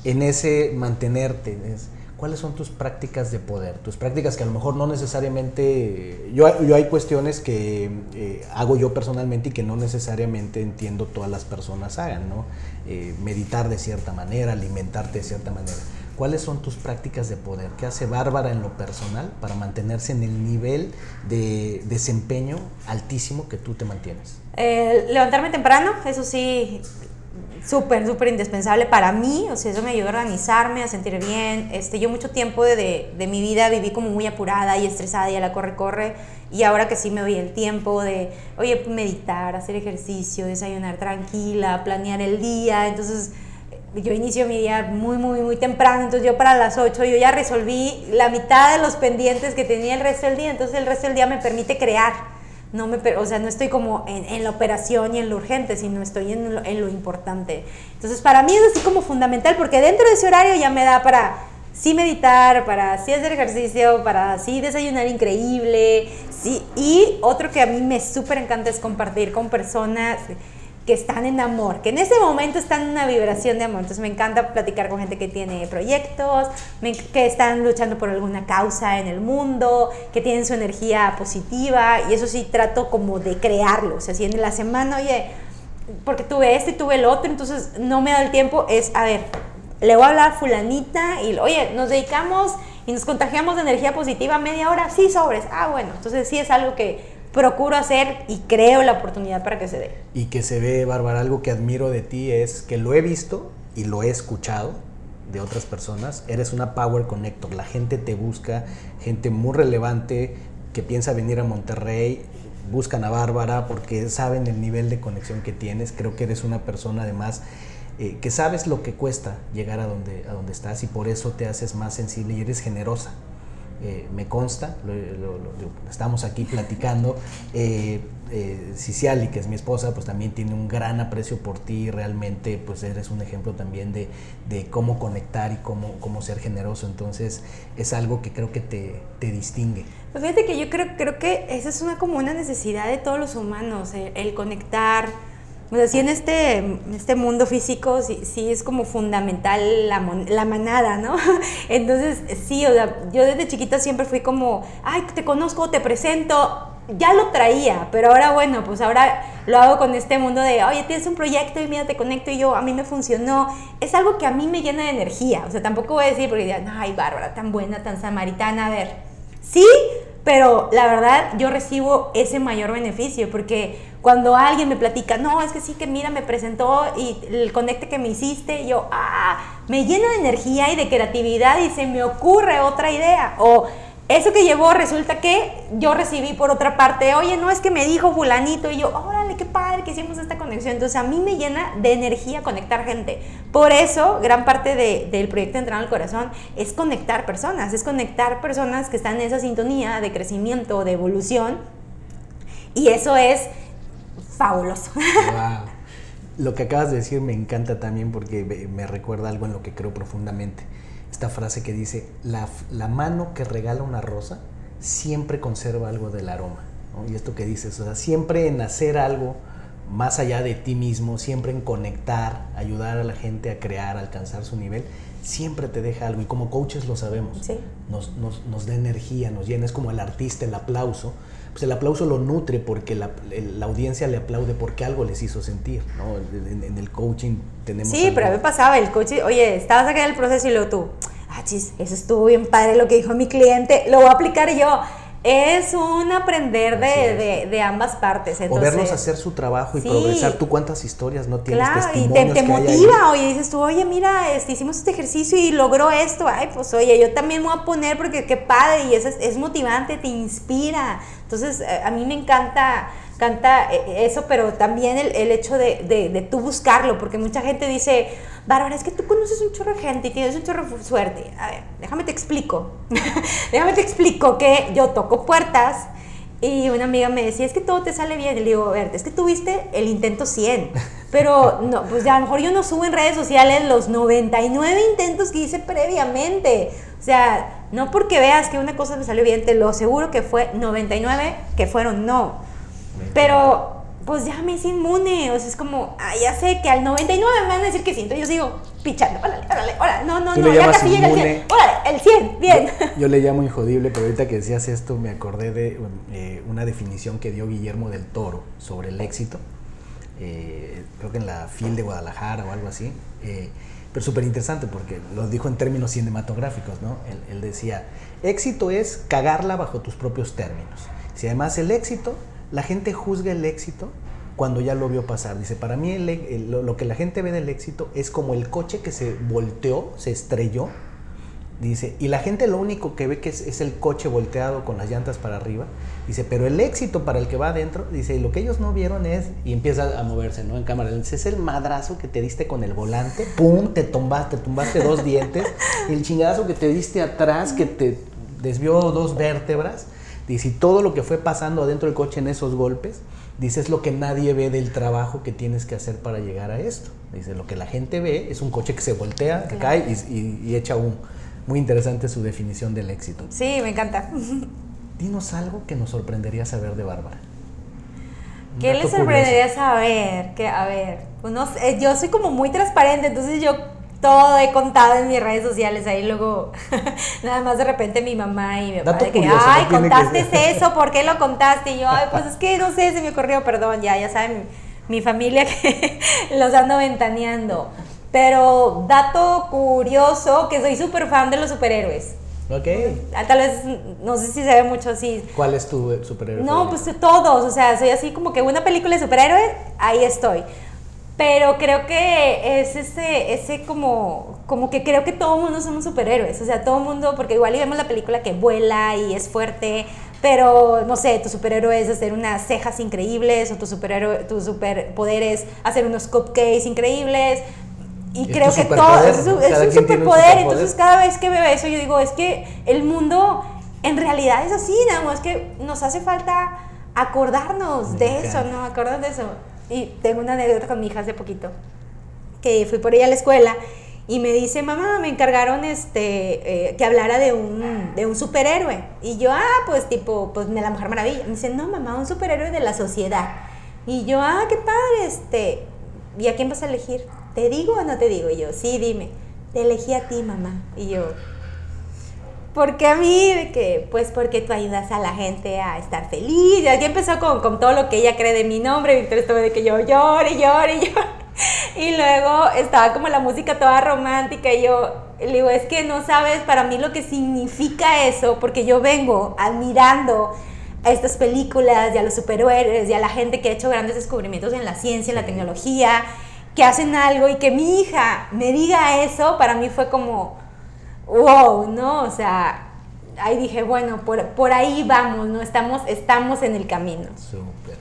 en ese mantenerte. ¿Cuáles son tus prácticas de poder? Tus prácticas que a lo mejor no necesariamente, yo, yo hay cuestiones que eh, hago yo personalmente y que no necesariamente entiendo todas las personas hagan, ¿no? Eh, meditar de cierta manera, alimentarte de cierta manera. ¿cuáles son tus prácticas de poder? ¿Qué hace Bárbara en lo personal para mantenerse en el nivel de desempeño altísimo que tú te mantienes? Eh, levantarme temprano, eso sí, súper, súper indispensable para mí, o sea, eso me ayudó a organizarme, a sentir bien. Este, yo mucho tiempo de, de, mi vida viví como muy apurada y estresada y a la corre, corre, y ahora que sí me doy el tiempo de, oye, meditar, hacer ejercicio, desayunar tranquila, planear el día, entonces yo inicio mi día muy, muy, muy temprano, entonces yo para las 8 yo ya resolví la mitad de los pendientes que tenía el resto del día, entonces el resto del día me permite crear no me, o sea, no estoy como en, la operación y en lo urgente, sino estoy en lo, en lo, importante. Entonces, para mí es así como fundamental, porque dentro de ese horario ya me da para sí meditar, para sí hacer ejercicio, para sí desayunar increíble, sí, y otro que a mí me súper encanta es compartir con personas que están en amor, que en ese momento están en una vibración de amor. Entonces me encanta platicar con gente que tiene proyectos, que están luchando por alguna causa en el mundo, que tienen su energía positiva y eso sí trato como de crearlo. O sea, si en la semana, oye, porque tuve este y tuve el otro, entonces no me da el tiempo, es, a ver, le voy a hablar a fulanita y, oye, nos dedicamos y nos contagiamos de energía positiva media hora, sí, sobres. Ah, bueno, entonces sí es algo que procuro hacer y creo la oportunidad para que se dé. Y que se ve, Bárbara, algo que admiro de ti es que lo he visto y lo he escuchado de otras personas. Eres una power connector. La gente te busca, gente muy relevante que piensa venir a Monterrey, buscan a Bárbara porque saben el nivel de conexión que tienes. Creo que eres una persona además eh, que sabes lo que cuesta llegar a donde, a donde estás y por eso te haces más sensible y eres generosa. Eh, me consta, estamos aquí platicando. Eh, eh, Ciciali, que es mi esposa, pues también tiene un gran aprecio por ti, realmente pues eres un ejemplo también de, de cómo conectar y cómo, cómo, ser generoso, entonces es algo que creo que te, te distingue. Pues fíjate que yo creo, creo que esa es una como una necesidad de todos los humanos, el conectar, o sea, sí en este, este mundo físico sí, sí es como fundamental la, la, manada, ¿no? <laughs> Entonces, sí, o sea, yo desde chiquita siempre fui como, ay, te conozco, te presento, ya lo traía, pero ahora bueno, pues ahora lo hago con este mundo de, oye, tienes un proyecto y mira, te conecto y yo, a mí me funcionó. Es algo que a mí me llena de energía, o sea, tampoco voy a decir porque digan, ay, Bárbara, tan buena, tan samaritana, a ver, sí, pero la verdad yo recibo ese mayor beneficio porque cuando alguien me platica, no, es que sí, que mira, me presentó y el conecte que me hiciste, yo, ah, me llena de energía y de creatividad y se me ocurre otra idea. O eso que llevó resulta que yo recibí por otra parte, oye, no es que me dijo fulanito y yo, órale, qué padre que hicimos esta conexión. Entonces a mí me llena de energía conectar gente. Por eso, gran parte del proyecto Entrar al Corazón es conectar personas, es conectar personas que están en esa sintonía de crecimiento, de evolución. Y eso es fabuloso. <laughs> Lo que acabas de decir me encanta también porque me recuerda algo en lo que creo profundamente. Esta frase que dice, la, la mano que regala una rosa siempre conserva algo del aroma. Y esto que dices, o sea, siempre en hacer algo más allá de ti mismo, siempre en conectar, ayudar a la gente a crear, a alcanzar su nivel, siempre te deja algo. Y como coaches lo sabemos, nos, nos, nos da energía, nos llena, es como el artista, el aplauso pues el aplauso lo nutre porque la, audiencia le aplaude porque algo les hizo sentir, ¿no? En, el coaching tenemos... Sí, pero a mí pasaba, el coaching, oye, estabas acá en el proceso y luego tú, ah, chis, eso estuvo bien padre lo que dijo mi cliente, lo voy a aplicar yo es un aprender de, de, ambas partes. o verlos hacer su trabajo y progresar. ¿Tú cuántas historias no tienes? Claro, y te, motiva. Oye, dices tú, oye, mira, este, hicimos este ejercicio y logró esto. Ay, pues oye, yo también me voy a poner porque qué padre. Y eso es, es motivante, te inspira. Entonces, eh, a mí me encanta canta eh, eso, pero también el, el hecho de, de, de, tú buscarlo, porque mucha gente dice, Bárbara, es que tú conoces un chorro de gente y tienes un chorro de suerte. A ver, déjame te explico. <laughs> déjame te explico que yo toco puertas y una amiga me decía, es que todo te sale bien. Y le digo, a ver, es que tuviste el intento 100. <laughs> Pero no, pues ya a lo mejor yo no subo en redes sociales los 99 intentos que hice previamente. O sea, no porque veas que una cosa me salió bien, te lo aseguro que fue 99 que fueron no. Pero pues ya me hice inmune. O sea, es como, ah, ya sé que al 99 me van a decir que sí. Entonces yo sigo pichando. Órale, órale, órale. No, no, no, ya casi llega el 100. Órale, el 100, bien. Yo, le llamo injodible, pero ahorita que decías esto me acordé de eh, una definición que dio Guillermo del Toro sobre el éxito. Eh, creo que en la FIL de Guadalajara o algo así. Eh, pero súper interesante porque lo dijo en términos cinematográficos, ¿no? Él, decía, éxito es cagarla bajo tus propios términos. Si además el éxito, la gente juzga el éxito cuando ya lo vio pasar. Dice, para mí lo, que la gente ve del éxito es como el coche que se volteó, se estrelló. Dice, y la gente lo único que ve que es, es el coche volteado con las llantas para arriba. Dice, pero el éxito para el que va adentro, dice, lo que ellos no vieron es, y empieza a moverse, ¿no? En cámara, dice, es el madrazo que te diste con el volante, pum, te tumbaste, tumbaste dos dientes, el chingadazo que te diste atrás, que te desvió dos vértebras, dice, y todo lo que fue pasando adentro del coche en esos golpes, dice, es lo que nadie ve del trabajo que tienes que hacer para llegar a esto. Dice, lo que la gente ve es un coche que se voltea, que cae y, y echa un... Muy interesante su definición del éxito. Sí, me encanta. <laughs> dinos algo que nos sorprendería saber de Bárbara. ¿Qué le sorprendería saber? Que, a ver, eh, yo soy como muy transparente, entonces yo todo he contado en mis redes sociales, ahí luego <laughs> nada más de repente mi mamá y mi papá de que, ay, contaste eso, ¿por qué lo contaste? Y yo, ay, pues es <laughs> que no sé, se me ocurrió, perdón, ya, ya saben, mi, familia que <laughs> los ando ventaneando. Pero dato curioso, que soy súper fan de los superhéroes. Ok. Ah, tal vez, no sé si se ve mucho así. ¿Cuál es tu superhéroe? No, pues todos, o sea, soy así como que una película de superhéroes, ahí estoy. Pero creo que es ese, ese como, como que creo que todo mundo somos superhéroes, o sea, todo mundo, porque igual vemos la película que vuela y es fuerte, pero no sé, tu superhéroe es hacer unas cejas increíbles o tu superhéroe, tu superpoder es hacer unos cupcakes increíbles, y creo que todo es, un superpoder. Entonces, cada vez que veo eso, yo digo, es que el mundo en realidad es así, nada más que nos hace falta acordarnos de eso, ¿no? Acordarnos de eso. Y tengo una anécdota con mi hija hace poquito, que fui por ella a la escuela y me dice, mamá, me encargaron este, eh, que hablara de un, de un superhéroe. Y yo, ah, pues tipo, pues de la Mujer Maravilla. Me dice, no, mamá, un superhéroe de la sociedad. Y yo, ah, qué padre, este, ¿y a quién vas a elegir? ¿te digo o no te digo? Y yo, sí, dime. Te elegí a ti, mamá. Y yo, ¿por qué a mí? De que, pues porque tú ayudas a la gente a estar feliz. Y aquí empezó con, con todo lo que ella cree de mi nombre. Victoria estaba de que yo llore, llore, <laughs> llore. Y luego estaba como la música toda romántica y yo le digo, es que no sabes para mí lo que significa eso, porque yo vengo admirando a estas películas y a los superhéroes y a la gente que ha hecho grandes descubrimientos en la ciencia, en la tecnología que hacen algo y que mi hija me diga eso, para mí fue como, wow, ¿no? O sea, ahí dije, bueno, por, por ahí vamos, ¿no? Estamos, estamos en el camino. Súper.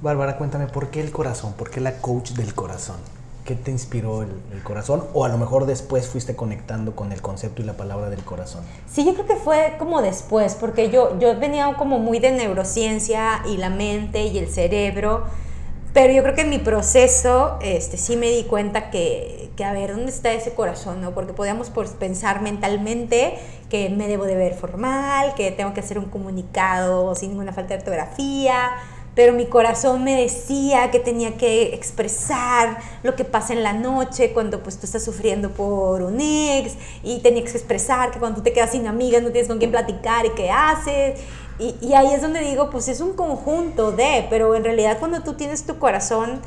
Bárbara, cuéntame, ¿por qué el corazón? ¿Por qué la coach del corazón? ¿Qué te inspiró el, el, corazón? O a lo mejor después fuiste conectando con el concepto y la palabra del corazón. Sí, yo creo que fue como después, porque yo, yo venía como muy de neurociencia y la mente y el cerebro. Pero yo creo que en mi proceso este, sí me di cuenta que, que, a ver, ¿dónde está ese corazón? ¿no? Porque podíamos pensar mentalmente que me debo de ver formal, que tengo que hacer un comunicado sin ninguna falta de ortografía, pero mi corazón me decía que tenía que expresar lo que pasa en la noche cuando pues tú estás sufriendo por un ex y tenía que expresar que cuando tú te quedas sin amigas no tienes con quién platicar y qué haces y, ahí es donde digo, pues es un conjunto de, pero en realidad cuando tú tienes tu corazón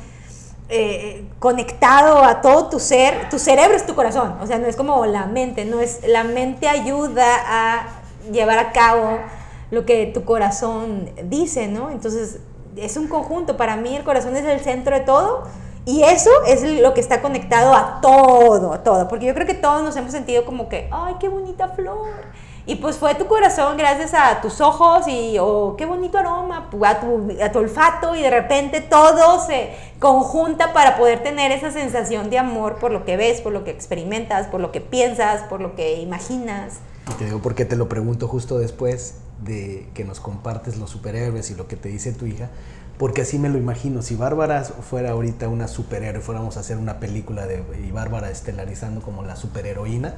eh, conectado a todo tu ser, tu cerebro es tu corazón, o sea, no es como la mente, no es, la mente ayuda a llevar a cabo lo que tu corazón dice, ¿no? Entonces, es un conjunto, para mí el corazón es el centro de todo. Y eso es lo que está conectado a todo, a todo. Porque yo creo que todos nos hemos sentido como que, ay, qué bonita flor y pues fue tu corazón gracias a tus ojos y, oh, qué bonito aroma, a tu, a tu olfato y de repente todo se conjunta para poder tener esa sensación de amor por lo que ves, por lo que experimentas, por lo que piensas, por lo que imaginas. Y te digo porque te lo pregunto justo después de que nos compartes los superhéroes y lo que te dice tu hija, porque así me lo imagino. Si Bárbara fuera ahorita una superhéroe, fuéramos a hacer una película de y Bárbara estelarizando como la superheroína,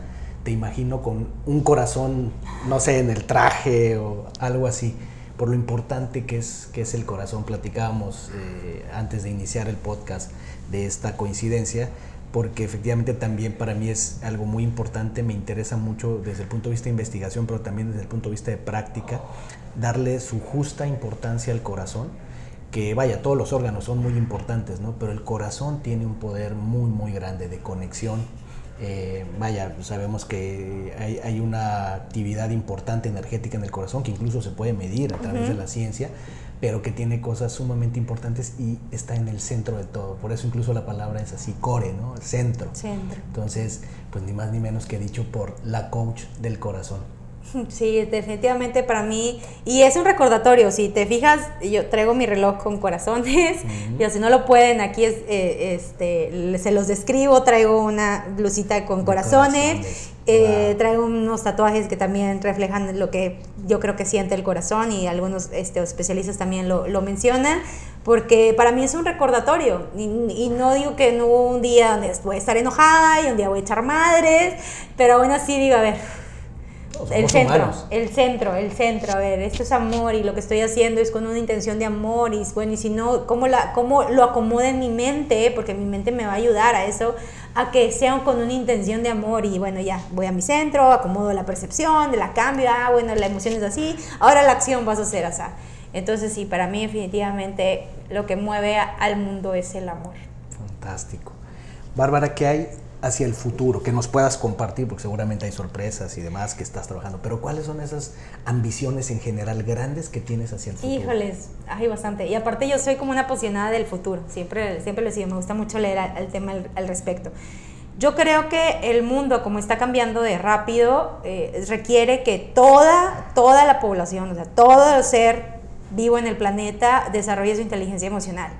te imagino con un corazón, no sé, en el traje o algo así, por lo importante que es, que es el corazón. Platicábamos eh, antes de iniciar el podcast de esta coincidencia, porque efectivamente también para mí es algo muy importante, me interesa mucho desde el punto de vista de investigación, pero también desde el punto de vista de práctica, darle su justa importancia al corazón, que vaya, todos los órganos son muy importantes, ¿no? Pero el corazón tiene un poder muy, muy grande de conexión Eh, vaya, sabemos que hay, una actividad importante energética en el corazón que incluso se puede medir a través de la ciencia, pero que tiene cosas sumamente importantes y está en el centro de todo. Por eso incluso la palabra es así, core, ¿no? Centro. Centro. Entonces, pues ni más ni menos que dicho por la coach del corazón. <laughs> Sí, definitivamente para mí, y es un recordatorio, si te fijas, yo traigo mi reloj con corazones, <laughs> y si no lo pueden, aquí es, eh, este, se los describo, traigo una blusita con corazones, eh, traigo unos tatuajes que también reflejan lo que yo creo que siente el corazón, y algunos este, especialistas también lo, lo mencionan, porque para mí es un recordatorio, y, y, no digo que no hubo un día donde voy a estar enojada, y un día voy a echar madres, pero aún así digo, a ver, el centro, el centro, el centro. A ver, esto es amor y lo que estoy haciendo es con una intención de amor. Y bueno, y si no, ¿cómo, la, cómo lo acomodo en mi mente? Porque mi mente me va a ayudar a eso, a que sea con una intención de amor. Y bueno, ya voy a mi centro, acomodo la percepción, de la cambio. Ah, bueno, la emoción es así. Ahora la acción vas a hacer así. Entonces, sí, para mí, definitivamente, lo que mueve al mundo es el amor. Fantástico. Bárbara, ¿qué hay hacia el futuro, que nos puedas compartir, porque seguramente hay sorpresas y demás que estás trabajando, pero ¿cuáles son esas ambiciones en general grandes que tienes hacia el futuro? Híjoles, hay bastante. Y aparte yo soy como una apasionada del futuro, siempre, siempre lo digo, me gusta mucho leer el tema al, respecto. Yo creo que el mundo, como está cambiando de rápido, eh, requiere que toda, toda la población, o sea, todo ser vivo en el planeta desarrolle su inteligencia emocional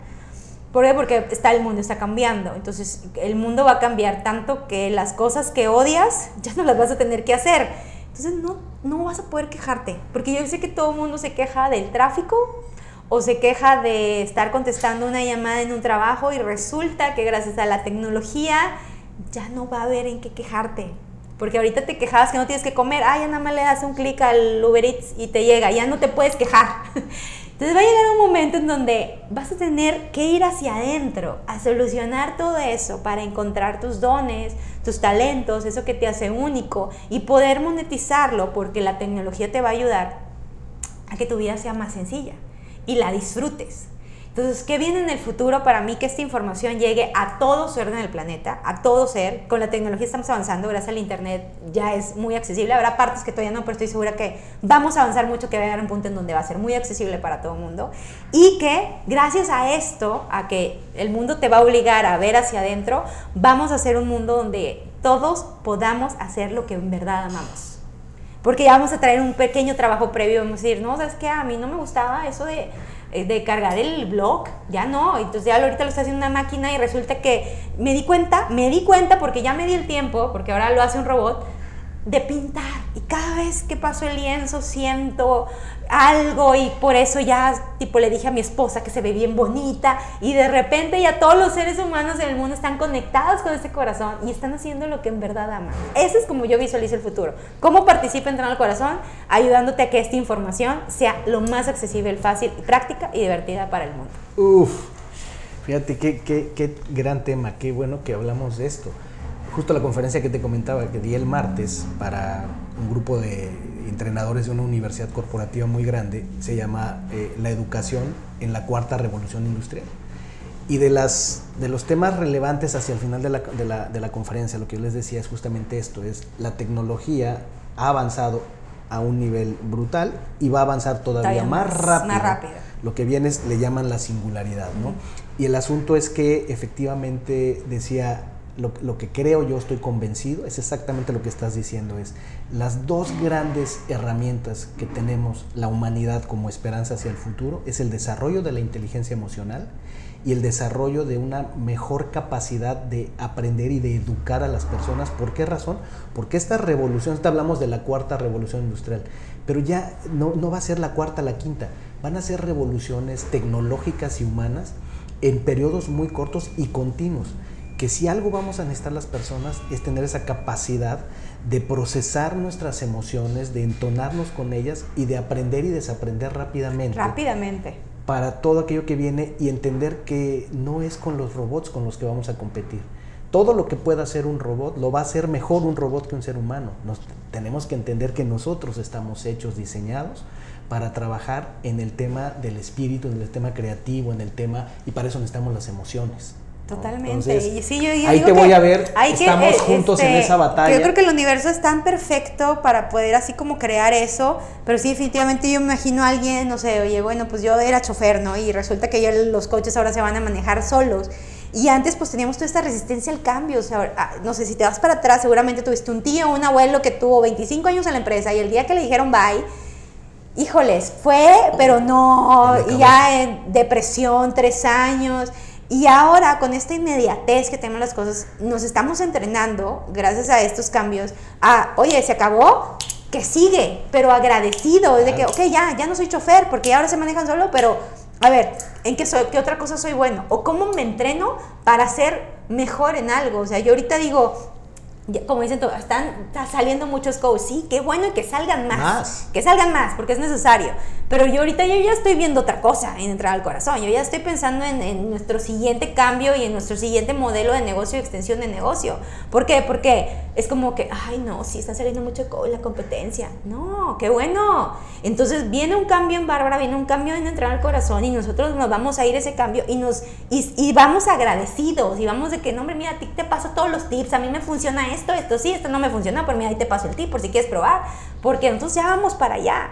¿Por qué? Porque está el mundo está cambiando. Entonces, el mundo va a cambiar tanto que las cosas que odias <laughs> ya no las vas a tener que hacer. Entonces, no, no vas a poder quejarte. Porque yo sé que todo el mundo se queja del tráfico o se queja de estar contestando una llamada en un trabajo y resulta que gracias a la tecnología ya no va a haber en qué quejarte. Porque ahorita te quejabas que no tienes que comer, ah, ya nada más le das un clic al Uber Eats y te llega, ya no te puedes quejar. <laughs> Entonces va a llegar un momento en donde vas a tener que ir hacia adentro, a solucionar todo eso para encontrar tus dones, tus talentos, eso que te hace único y poder monetizarlo porque la tecnología te va a ayudar a que tu vida sea más sencilla y la disfrutes. Entonces, ¿qué viene en el futuro para mí? Que esta información llegue a todo ser en el planeta, a todo ser. Con la tecnología estamos avanzando, gracias al Internet ya es muy accesible. Habrá partes que todavía no, pero estoy segura que vamos a avanzar mucho, que va a llegar un punto en donde va a ser muy accesible para todo el mundo. Y que gracias a esto, a que el mundo te va a obligar a ver hacia adentro, vamos a hacer un mundo donde todos podamos hacer lo que en verdad amamos. Porque ya vamos a traer un pequeño trabajo previo, vamos a decir, no, ¿sabes qué? A mí no me gustaba eso de de cargar el blog, ya no, entonces ya ahorita lo está haciendo una máquina y resulta que me di cuenta, me di cuenta porque ya me di el tiempo, porque ahora lo hace un robot, de pintar. Y cada vez que paso el lienzo siento algo y por eso ya tipo le dije a mi esposa que se ve bien bonita y de repente ya todos los seres humanos en el mundo están conectados con ese corazón y están haciendo lo que en verdad aman. Eso es como yo visualizo el futuro. ¿Cómo participa entrando al corazón? Ayudándote a que esta información sea lo más accesible, fácil, práctica y divertida para el mundo. Uf, fíjate qué, qué, qué gran tema, qué bueno que hablamos de esto justo la conferencia que te comentaba que di el martes para un grupo de entrenadores de una universidad corporativa muy grande, se llama eh, La educación en la cuarta revolución industrial. Y de, las, de los temas relevantes hacia el final de la, de, la, de la conferencia, lo que yo les decía es justamente esto, es la tecnología ha avanzado a un nivel brutal y va a avanzar todavía, más, rápido. Más rápido. Lo que viene es, le llaman la singularidad, ¿no? Y el asunto es que efectivamente decía, lo, que creo yo, estoy convencido, es exactamente lo que estás diciendo, es las dos grandes herramientas que tenemos la humanidad como esperanza hacia el futuro, es el desarrollo de la inteligencia emocional y el desarrollo de una mejor capacidad de aprender y de educar a las personas. ¿Por qué razón? Porque esta revolución, hablamos de la cuarta revolución industrial, pero ya no, no va a ser la cuarta, la quinta, van a ser revoluciones tecnológicas y humanas en periodos muy cortos y continuos que si algo vamos a necesitar las personas es tener esa capacidad de procesar nuestras emociones, de entonarnos con ellas y de aprender y desaprender rápidamente. Rápidamente. Para todo aquello que viene y entender que no es con los robots con los que vamos a competir. Todo lo que pueda hacer un robot lo va a hacer mejor un robot que un ser humano. Nos, tenemos que entender que nosotros estamos hechos, diseñados para trabajar en el tema del espíritu, en el tema creativo, en el tema, y para eso necesitamos las emociones Totalmente. ahí te voy a ver. Estamos eh, juntos en este, esa batalla. Yo creo que el universo es tan perfecto para poder así como crear eso, pero sí, definitivamente yo me imagino a alguien, no sé, oye, bueno, pues yo era chofer, ¿no? Y resulta que los coches ahora se van a manejar solos. Y antes pues teníamos toda esta resistencia al cambio. O sea, ah, no sé, si te vas para atrás, seguramente tuviste un tío, un abuelo que tuvo 25 años en la empresa y el día que le dijeron bye, híjoles, fue, pero no, y ya en depresión, tres años. Y ahora con esta inmediatez que tenemos las cosas, nos estamos entrenando, gracias a estos cambios, a, oye, se acabó, que sigue, pero agradecido, de que, ok, ya, ya no soy chofer, porque ahora se manejan solo, pero, a ver, ¿en qué, soy, qué otra cosa soy bueno? ¿O cómo me entreno para ser mejor en algo? O sea, yo ahorita digo, como dicen, están, saliendo muchos coaches, sí, qué bueno que salgan más, que salgan más, porque es necesario. Pero yo ahorita yo ya estoy viendo otra cosa en entrar al corazón, yo ya estoy pensando en, nuestro siguiente cambio y en nuestro siguiente modelo de negocio y extensión de negocio. ¿Por qué? Porque es como que, ay no, sí está saliendo mucho coach la competencia. No, qué bueno. Entonces viene un cambio en Bárbara, viene un cambio en entrar al corazón y nosotros nos vamos a ir ese cambio y, nos, y, y vamos agradecidos y vamos de que, no hombre, mira, a ti te paso todos los tips, a mí me funciona esto, esto sí, esto no me funciona, pero mira, ahí te paso el tip por si quieres probar, porque entonces ya vamos para allá.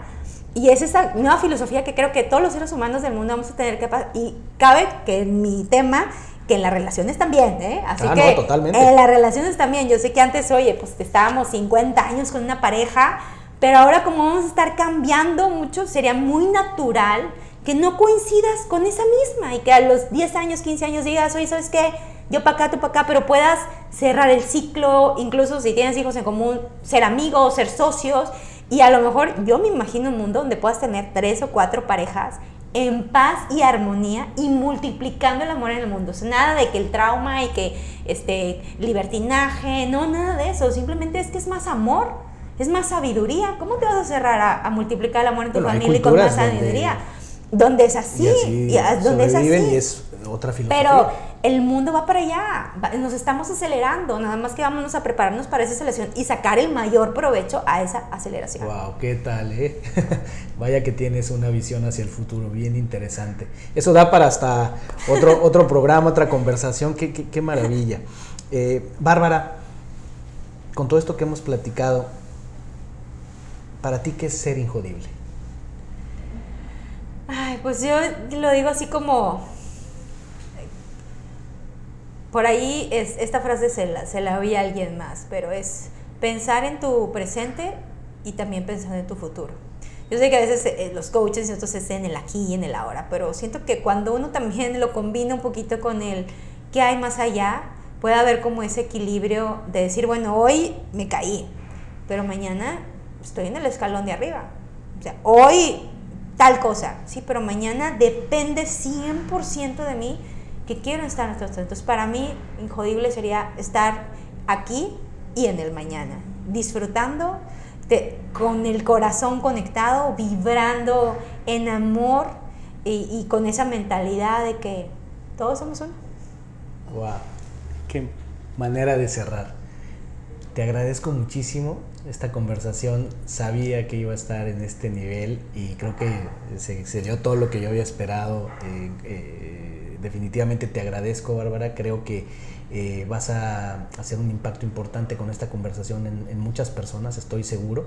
Y es esa nueva filosofía que creo que todos los seres humanos del mundo vamos a tener que pasar. Y cabe que en mi tema, que en las relaciones también, ¿eh? Así ah, que en las relaciones también. Yo sé que antes, oye, pues estábamos 50 años con una pareja, pero ahora como vamos a estar cambiando mucho, sería muy natural que no coincidas con esa misma y que a los 10 años, 15 años digas, oye, ¿sabes qué? Yo para acá, tú para acá, pero puedas cerrar el ciclo, incluso si tienes hijos en común, ser amigos, ser socios y a lo mejor yo me imagino un mundo donde puedas tener tres o cuatro parejas en paz y armonía y multiplicando el amor en el mundo. O sea, nada de que el trauma y que este libertinaje, no, nada de eso. Simplemente es que es más amor, es más sabiduría. ¿Cómo te vas a cerrar a, multiplicar el amor en tu familia y con más sabiduría? Donde es así, y donde es así. Y es otra filosofía. Pero el mundo va para allá, nos estamos acelerando, nada más que vámonos a prepararnos para esa aceleración y sacar el mayor provecho a esa aceleración. Wow, qué tal, eh? <laughs> Vaya que tienes una visión hacia el futuro, bien interesante. Eso da para hasta otro, <laughs> otro programa, otra conversación, qué, qué, maravilla. Eh, Bárbara, con todo esto que hemos platicado, ¿para ti qué es ser injodible? Ay, pues yo lo digo así como por ahí es, esta frase se la, se la oí a alguien más, pero es pensar en tu presente y también pensar en tu futuro. Yo sé que a veces eh, los coaches entonces en el aquí y en el ahora, pero siento que cuando uno también lo combina un poquito con el qué hay más allá, puede haber como ese equilibrio de decir, bueno, hoy me caí, pero mañana estoy en el escalón de arriba. O sea, hoy tal cosa, sí, pero mañana depende 100% de mí que quiero estar en estos Entonces, para mí, injodible sería estar aquí y en el mañana, disfrutando, con el corazón conectado, vibrando en amor y, con esa mentalidad de que todos somos uno. ¡Wow! ¡Qué manera de cerrar! Te agradezco muchísimo esta conversación. Sabía que iba a estar en este nivel y creo que se, dio todo lo que yo había esperado. Eh, eh, definitivamente te agradezco, Bárbara. Creo que eh, vas a hacer un impacto importante con esta conversación en, muchas personas, estoy seguro.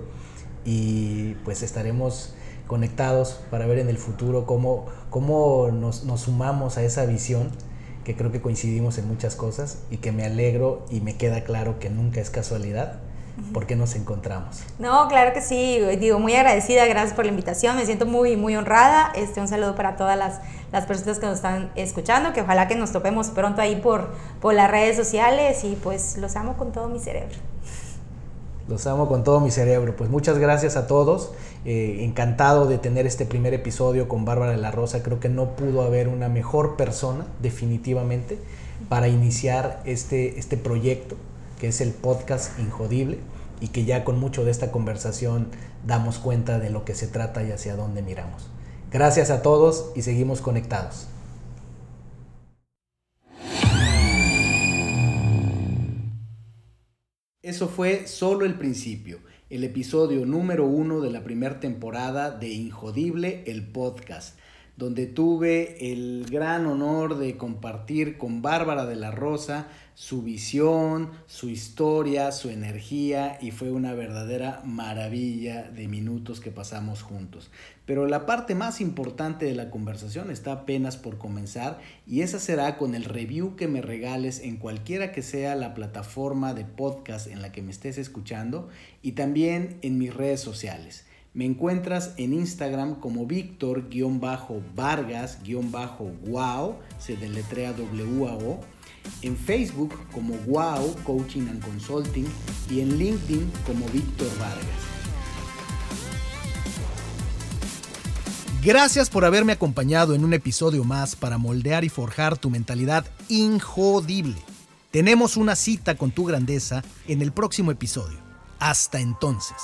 Y pues estaremos conectados para ver en el futuro cómo, cómo nos sumamos a esa visión que creo que coincidimos en muchas cosas y que me alegro y me queda claro que nunca es casualidad ¿Por qué nos encontramos? No, claro que sí, digo, muy agradecida, gracias por la invitación, me siento muy, muy honrada. Este, un saludo para todas las, las personas que nos están escuchando, que ojalá que nos topemos pronto ahí por, por las redes sociales y pues los amo con todo mi cerebro. Los amo con todo mi cerebro. Pues muchas gracias a todos. Eh, encantado de tener este primer episodio con Bárbara de la Rosa. Creo que no pudo haber una mejor persona, definitivamente, para iniciar este, este proyecto que es el podcast Injodible y que ya con mucho de esta conversación damos cuenta de lo que se trata y hacia dónde miramos. Gracias a todos y seguimos conectados. Eso fue solo el principio, el episodio número uno de la primera temporada de Injodible, el podcast. Donde tuve el gran honor de compartir con Bárbara de la Rosa su visión, su historia, su energía y fue una verdadera maravilla de minutos que pasamos juntos. Pero la parte más importante de la conversación está apenas por comenzar y esa será con el review que me regales en cualquiera que sea la plataforma de podcast en la que me estés escuchando y también en mis redes sociales. Me encuentras en Instagram como Víctor-Vargas-Wow, se deletrea W-A-O en Facebook como Wow Coaching and Consulting y en LinkedIn como Víctor Vargas. Gracias por haberme acompañado en un episodio más para moldear y forjar tu mentalidad injodible. Tenemos una cita con tu grandeza en el próximo episodio. Hasta entonces.